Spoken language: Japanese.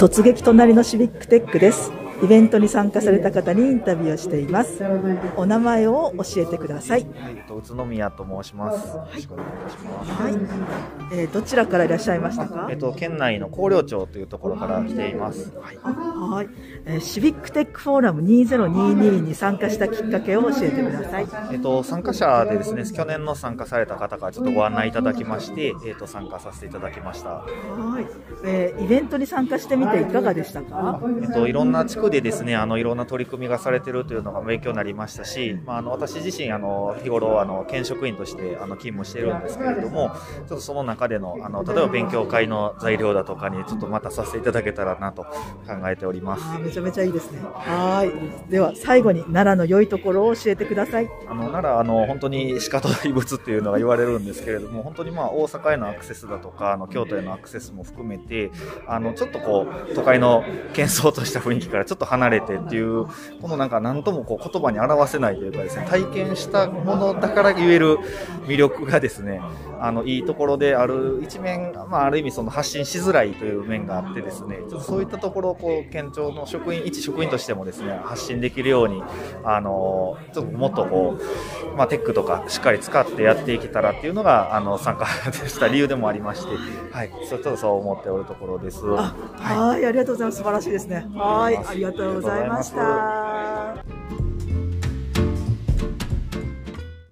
突撃隣のシビックテックです。イベントに参加された方にインタビューをしています。お名前を教えてください。はい、えっと宇都宮と申します。はい、えーどちらからいらっしゃいましたか？えっと県内の広陵町というところから来ています。はい。はい、えーシビックテックフォーラム2022に参加したきっかけを教えてください。えっと参加者でですね、去年の参加された方からちょっとご案内いただきまして、えっと参加させていただきました。はい、えーイベントに参加してみていかがでしたか？えっといろんな地区でですね、あのいろんな取り組みがされてるというのが勉強になりましたし、まああの私自身あの日頃あの県職員としてあの勤務しているんですけれども、ちょっとその中でのあの例えば勉強会の材料だとかにちょっとまたさせていただけたらなと考えております。めちゃめちゃいいですね。はい。では最後に奈良の良いところを教えてください。あの奈良あの本当に鹿と大仏っていうのが言われるんですけれども本当にまあ大阪へのアクセスだとかあの京都へのアクセスも含めてあのちょっとこう都会の喧騒とした雰囲気からちょっとと離れてっていうこのなんか何ともこう言葉に表せないというかですね体験したものだから言える魅力がですねあのいいところである一面、まあ、ある意味その発信しづらいという面があってですねちょっとそういったところをこう県庁の職員一職員としてもですね発信できるようにあのちょっともっとこう、まあ、テックとかしっかり使ってやっていけたらっていうのがあの参加した。理由でもありまして、はい、そうちょっとそう思っておるところです。あはい。ありがとうございます。素晴らしいですね。はい。ありがとうございました